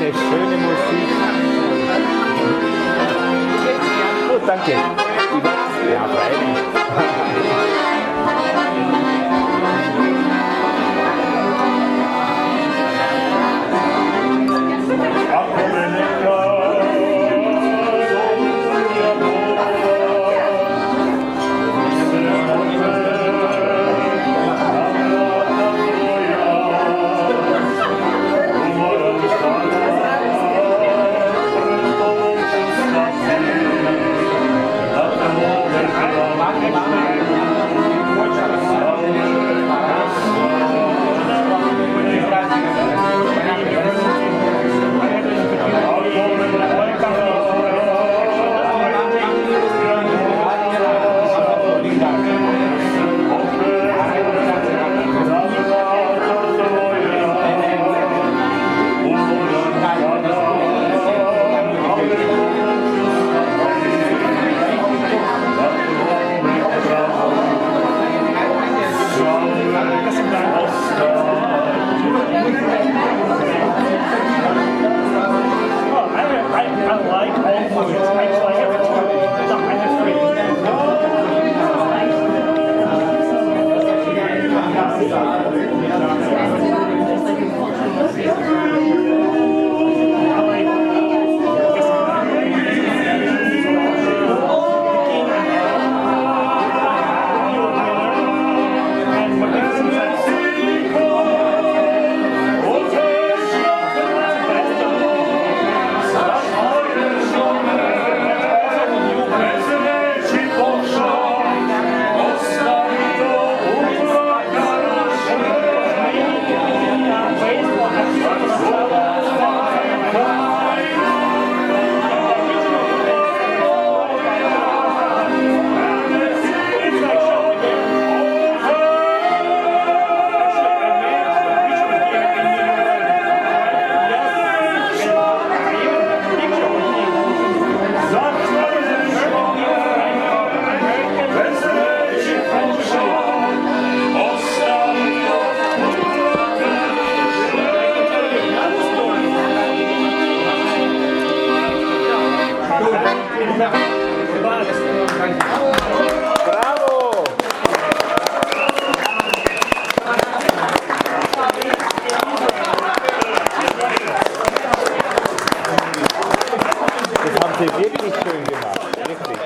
eine schöne Musik. Gut, danke. Ja, freilich. Bravo! Das haben Sie wirklich schön gemacht. Wirklich.